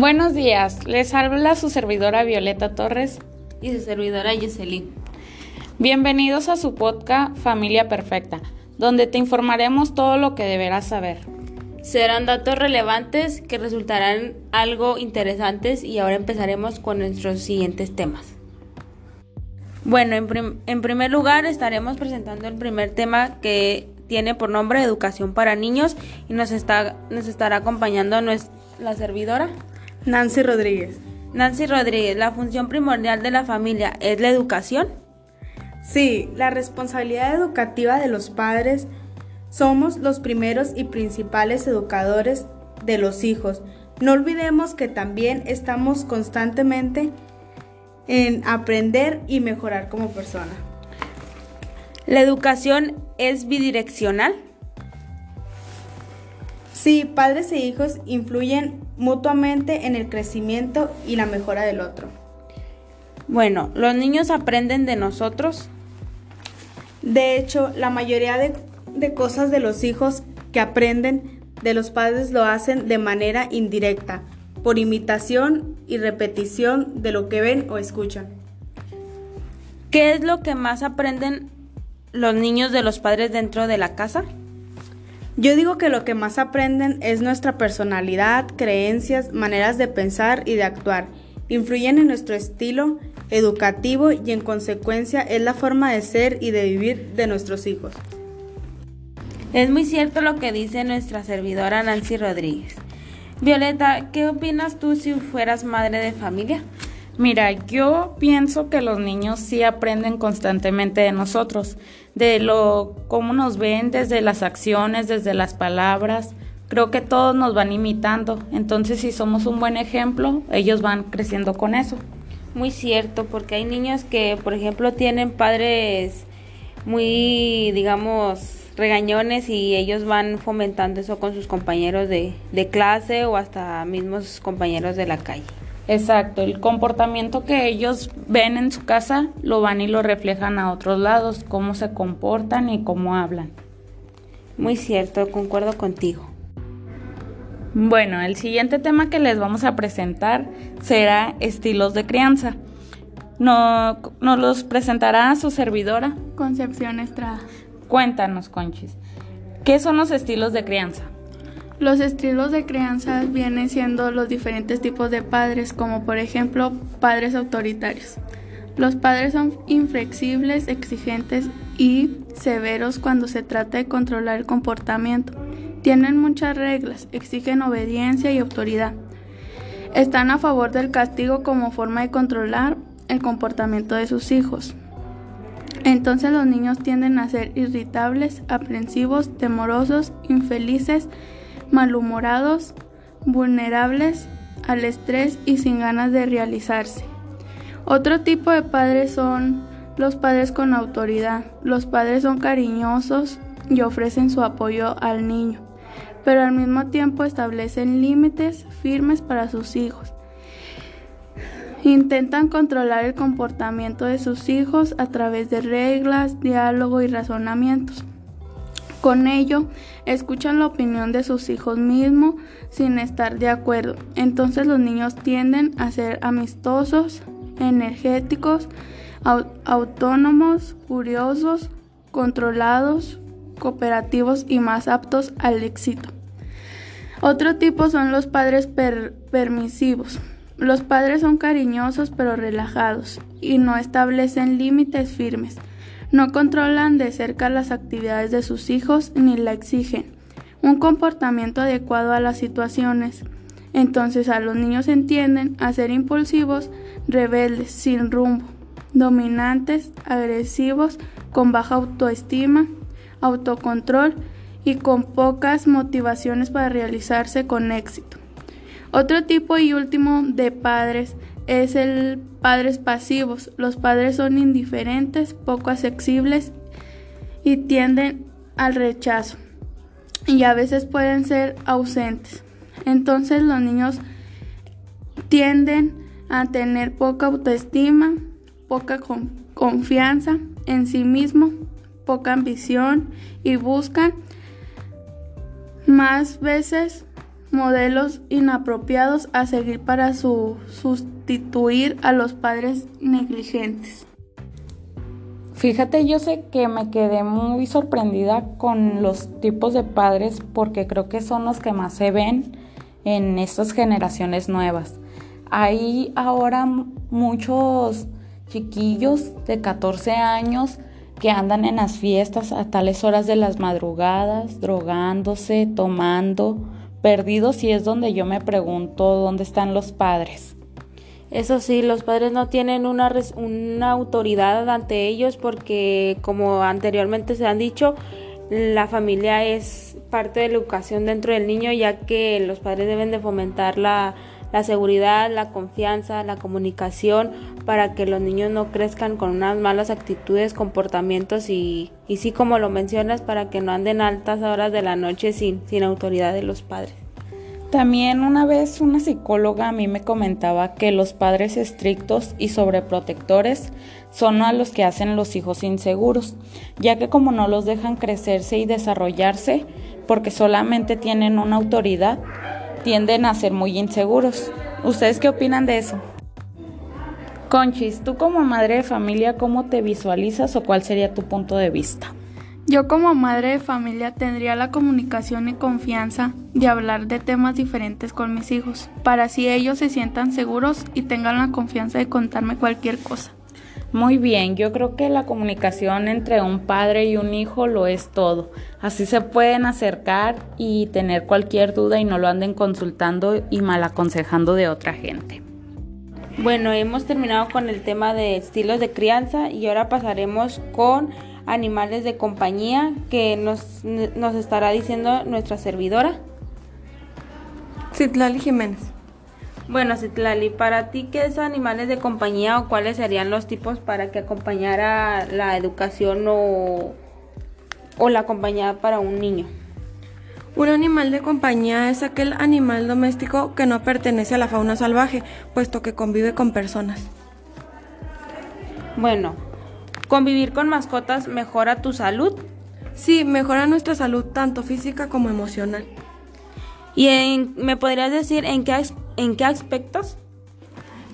Buenos días, les habla su servidora Violeta Torres y su servidora Jocelyn. Bienvenidos a su podcast Familia Perfecta, donde te informaremos todo lo que deberás saber. Serán datos relevantes que resultarán algo interesantes y ahora empezaremos con nuestros siguientes temas. Bueno, en, primer lugar estaremos presentando el primer tema que tiene por nombre Educación para Niños y nos, está, nos estará acompañando nuestra, la servidora Nancy Rodríguez. Nancy Rodríguez, ¿la función primordial de la familia es la educación? Sí, la responsabilidad educativa de los padres somos los primeros y principales educadores de los hijos. No olvidemos que también estamos constantemente en aprender y mejorar como persona. ¿La educación es bidireccional? Sí, padres e hijos influyen mutuamente en el crecimiento y la mejora del otro. Bueno, ¿los niños aprenden de nosotros? De hecho, la mayoría de, de, cosas de los hijos que aprenden de los padres lo hacen de manera indirecta, por imitación y repetición de lo que ven o escuchan. ¿Qué es lo que más aprenden los niños de los padres dentro de la casa? Yo digo que lo que más aprenden es nuestra personalidad, creencias, maneras de pensar y de actuar. Influyen en nuestro estilo educativo y en consecuencia es la forma de ser y de vivir de nuestros hijos. Es muy cierto lo que dice nuestra servidora Nancy Rodríguez. Violeta, ¿qué opinas tú si fueras madre de familia? Mira, yo pienso que los niños sí aprenden constantemente de nosotros, de lo cómo nos ven, desde las acciones, desde las palabras. Creo que todos nos van imitando. Entonces, si somos un buen ejemplo, ellos van creciendo con eso. Muy cierto, porque hay niños que, por ejemplo, tienen padres muy, digamos, regañones y ellos van fomentando eso con sus compañeros de, de clase o hasta mismos compañeros de la calle. Exacto, el comportamiento que ellos ven en su casa lo van y lo reflejan a otros lados, cómo se comportan y cómo hablan. Muy cierto, concuerdo contigo. Bueno, el siguiente tema que les vamos a presentar será estilos de crianza. No, nos los presentará su servidora. Concepción Estrada. Cuéntanos, Conchis, ¿qué son los estilos de crianza? Los estilos de crianza vienen siendo los diferentes tipos de padres, como por ejemplo padres autoritarios. Los padres son inflexibles, exigentes y severos cuando se trata de controlar el comportamiento. Tienen muchas reglas, exigen obediencia y autoridad. Están a favor del castigo como forma de controlar el comportamiento de sus hijos. Entonces los niños tienden a ser irritables, aprensivos, temorosos, infelices, malhumorados, vulnerables al estrés y sin ganas de realizarse. Otro tipo de padres son los padres con autoridad. Los padres son cariñosos y ofrecen su apoyo al niño, pero al mismo tiempo establecen límites firmes para sus hijos. Intentan controlar el comportamiento de sus hijos a través de reglas, diálogo y razonamientos. Con ello, escuchan la opinión de sus hijos mismos sin estar de acuerdo. Entonces los niños tienden a ser amistosos, energéticos, autónomos, curiosos, controlados, cooperativos y más aptos al éxito. Otro tipo son los padres permisivos. Los padres son cariñosos pero relajados y no establecen límites firmes. No controlan de cerca las actividades de sus hijos ni la exigen. Un comportamiento adecuado a las situaciones. Entonces a los niños entienden a ser impulsivos, rebeldes, sin rumbo, dominantes, agresivos, con baja autoestima, autocontrol y con pocas motivaciones para realizarse con éxito. Otro tipo y último de padres es el padres pasivos. Los padres son indiferentes, poco accesibles y tienden al rechazo y a veces pueden ser ausentes. Entonces los niños tienden a tener poca autoestima, poca confianza en sí mismo, poca ambición y buscan más veces modelos inapropiados a seguir para sustituir a los padres negligentes. Fíjate, yo sé que me quedé muy sorprendida con los tipos de padres porque creo que son los que más se ven en estas generaciones nuevas. Hay ahora muchos chiquillos de 14 años que andan en las fiestas a tales horas de las madrugadas, drogándose, tomando, perdidos y es donde yo me pregunto dónde están los padres. Eso sí, los padres no tienen una, una autoridad ante ellos porque, como anteriormente se han dicho, la familia es parte de la educación dentro del niño, ya que los padres deben de fomentar la, la seguridad, la confianza, la comunicación, para que los niños no crezcan con unas malas actitudes, comportamientos y, y sí, como lo mencionas, para que no anden altas horas de la noche sin, sin autoridad de los padres. También una vez una psicóloga a mí me comentaba que los padres estrictos y sobreprotectores son a los que hacen los hijos inseguros, ya que como no los dejan crecerse y desarrollarse porque solamente tienen una autoridad, tienden a ser muy inseguros. ¿Ustedes qué opinan de eso? Conchis, tú como madre de familia, ¿cómo te visualizas o cuál sería tu punto de vista? Yo como madre de familia tendría la comunicación y confianza de hablar de temas diferentes con mis hijos, para así ellos se sientan seguros y tengan la confianza de contarme cualquier cosa. Muy bien, yo creo que la comunicación entre un padre y un hijo lo es todo. Así se pueden acercar y tener cualquier duda y no lo anden consultando y mal aconsejando de otra gente. Bueno, hemos terminado con el tema de estilos de crianza y ahora pasaremos con animales de compañía que nos, nos estará diciendo nuestra servidora. Citlali Jiménez. Bueno, Citlali, para ti, ¿qué es animales de compañía o cuáles serían los tipos para que acompañara la educación o, o la compañía para un niño? Un animal de compañía es aquel animal doméstico que no pertenece a la fauna salvaje, puesto que convive con personas. Bueno, ¿Convivir con mascotas mejora tu salud? Sí, mejora nuestra salud tanto física como emocional. ¿Y me podrías decir en qué, en qué aspectos?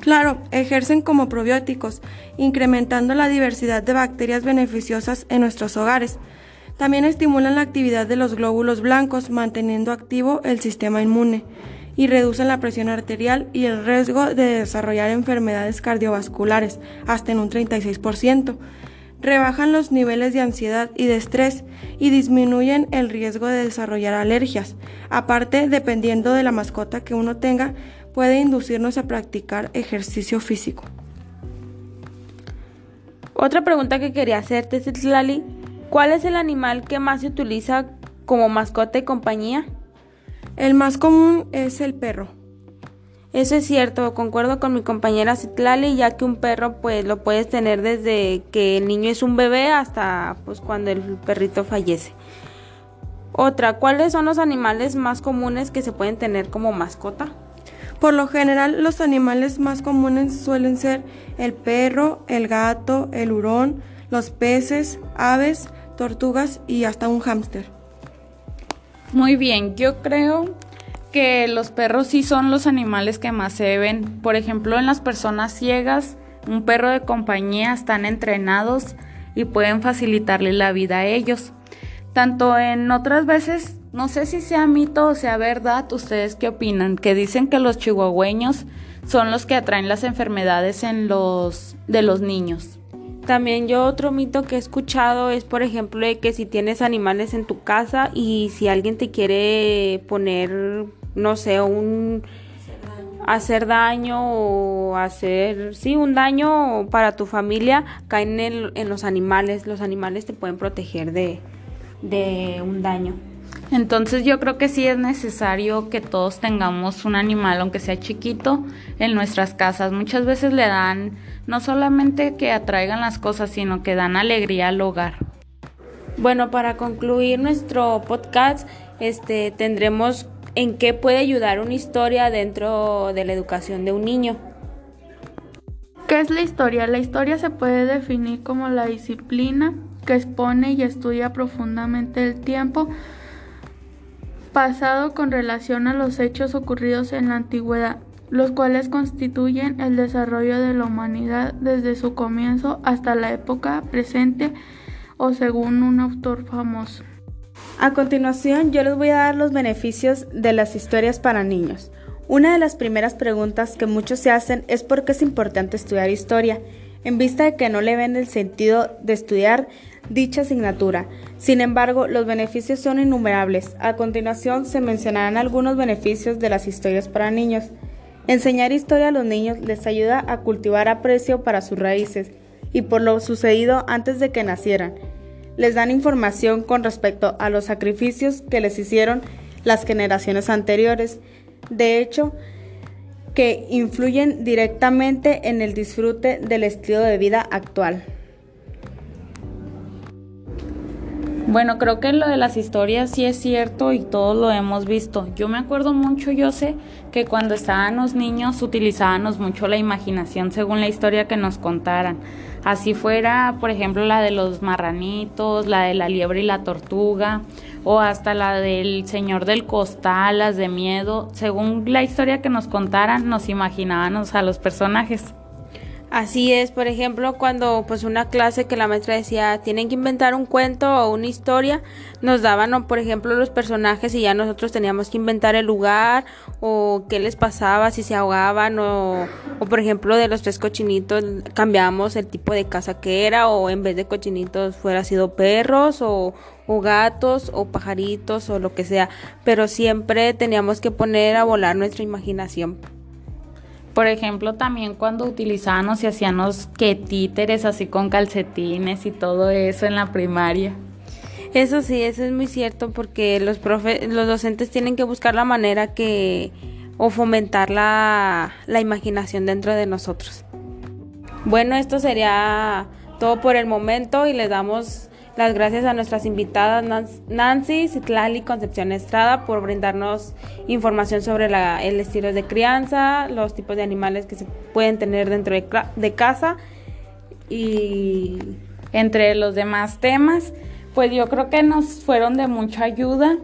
Claro, ejercen como probióticos, incrementando la diversidad de bacterias beneficiosas en nuestros hogares. También estimulan la actividad de los glóbulos blancos, manteniendo activo el sistema inmune y reducen la presión arterial y el riesgo de desarrollar enfermedades cardiovasculares hasta en un 36%. Rebajan los niveles de ansiedad y de estrés y disminuyen el riesgo de desarrollar alergias. Aparte, dependiendo de la mascota que uno tenga, puede inducirnos a practicar ejercicio físico. Otra pregunta que quería hacerte, Lali, ¿cuál es el animal que más se utiliza como mascota y compañía? El más común es el perro. Eso es cierto, concuerdo con mi compañera Citlali, ya que un perro pues lo puedes tener desde que el niño es un bebé hasta pues cuando el perrito fallece. Otra, ¿cuáles son los animales más comunes que se pueden tener como mascota? Por lo general, los animales más comunes suelen ser el perro, el gato, el hurón, los peces, aves, tortugas y hasta un hámster. Muy bien, yo creo que los perros sí son los animales que más se ven. Por ejemplo, en las personas ciegas, un perro de compañía están entrenados y pueden facilitarle la vida a ellos. Tanto en otras veces, no sé si sea mito o sea verdad, ustedes qué opinan, que dicen que los chihuahueños son los que atraen las enfermedades en los de los niños. También yo otro mito que he escuchado es, por ejemplo, de que si tienes animales en tu casa y si alguien te quiere poner, no sé, un hacer daño o hacer, sí, un daño para tu familia, caen en, los animales. Los animales te pueden proteger de un daño. Entonces yo creo que sí es necesario que todos tengamos un animal, aunque sea chiquito, en nuestras casas. Muchas veces le dan no solamente que atraigan las cosas, sino que dan alegría al hogar. Bueno, para concluir nuestro podcast, este tendremos en qué puede ayudar una historia dentro de la educación de un niño. ¿Qué es la historia? La historia se puede definir como la disciplina que expone y estudia profundamente el tiempo pasado con relación a los hechos ocurridos en la antigüedad, los cuales constituyen el desarrollo de la humanidad desde su comienzo hasta la época presente o según un autor famoso. A continuación yo les voy a dar los beneficios de las historias para niños. Una de las primeras preguntas que muchos se hacen es por qué es importante estudiar historia, en vista de que no le ven el sentido de estudiar dicha asignatura. Sin embargo, los beneficios son innumerables. A continuación se mencionarán algunos beneficios de las historias para niños. Enseñar historia a los niños les ayuda a cultivar aprecio para sus raíces y por lo sucedido antes de que nacieran. Les dan información con respecto a los sacrificios que les hicieron las generaciones anteriores. De hecho, que influyen directamente en el disfrute del estilo de vida actual. Bueno, creo que lo de las historias sí es cierto y todos lo hemos visto. Yo me acuerdo mucho, yo sé, que cuando estábamos niños utilizábamos mucho la imaginación según la historia que nos contaran. Así fuera, por ejemplo, la de los marranitos, la de la liebre y la tortuga, o hasta la del señor del costal, las de miedo. Según la historia que nos contaran, nos imaginábamos a los personajes. Así es, por ejemplo, cuando pues una clase que la maestra decía tienen que inventar un cuento o una historia, nos daban, por ejemplo, los personajes y ya nosotros teníamos que inventar el lugar o qué les pasaba, si se ahogaban o, o por ejemplo de los tres cochinitos cambiamos el tipo de casa que era o en vez de cochinitos fuera sido perros o, o gatos o pajaritos o lo que sea, pero siempre teníamos que poner a volar nuestra imaginación. Por ejemplo, también cuando utilizábamos y hacíamos que títeres así con calcetines y todo eso en la primaria. Eso sí, eso es muy cierto porque los profe los docentes tienen que buscar la manera que o fomentar la, la imaginación dentro de nosotros. Bueno, esto sería todo por el momento y les damos las gracias a nuestras invitadas Nancy, Citlali Concepción Estrada por brindarnos información sobre el estilo de crianza, los tipos de animales que se pueden tener dentro de, de casa y entre los demás temas, pues yo creo que nos fueron de mucha ayuda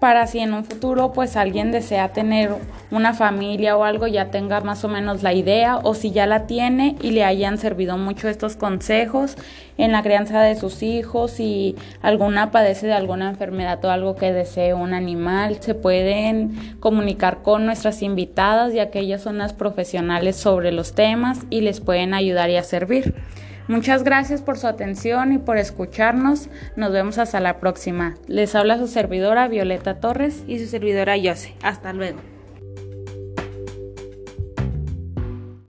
para si en un futuro pues alguien desea tener una familia o algo ya tenga más o menos la idea o si ya la tiene y le hayan servido mucho estos consejos en la crianza de sus hijos y alguna padece de alguna enfermedad o algo que desee un animal se pueden comunicar con nuestras invitadas ya que ellas son las profesionales sobre los temas y les pueden ayudar y a servir. Muchas gracias por su atención y por escucharnos. Nos vemos hasta la próxima. Les habla su servidora Violeta Torres y su servidora Yose. Hasta luego.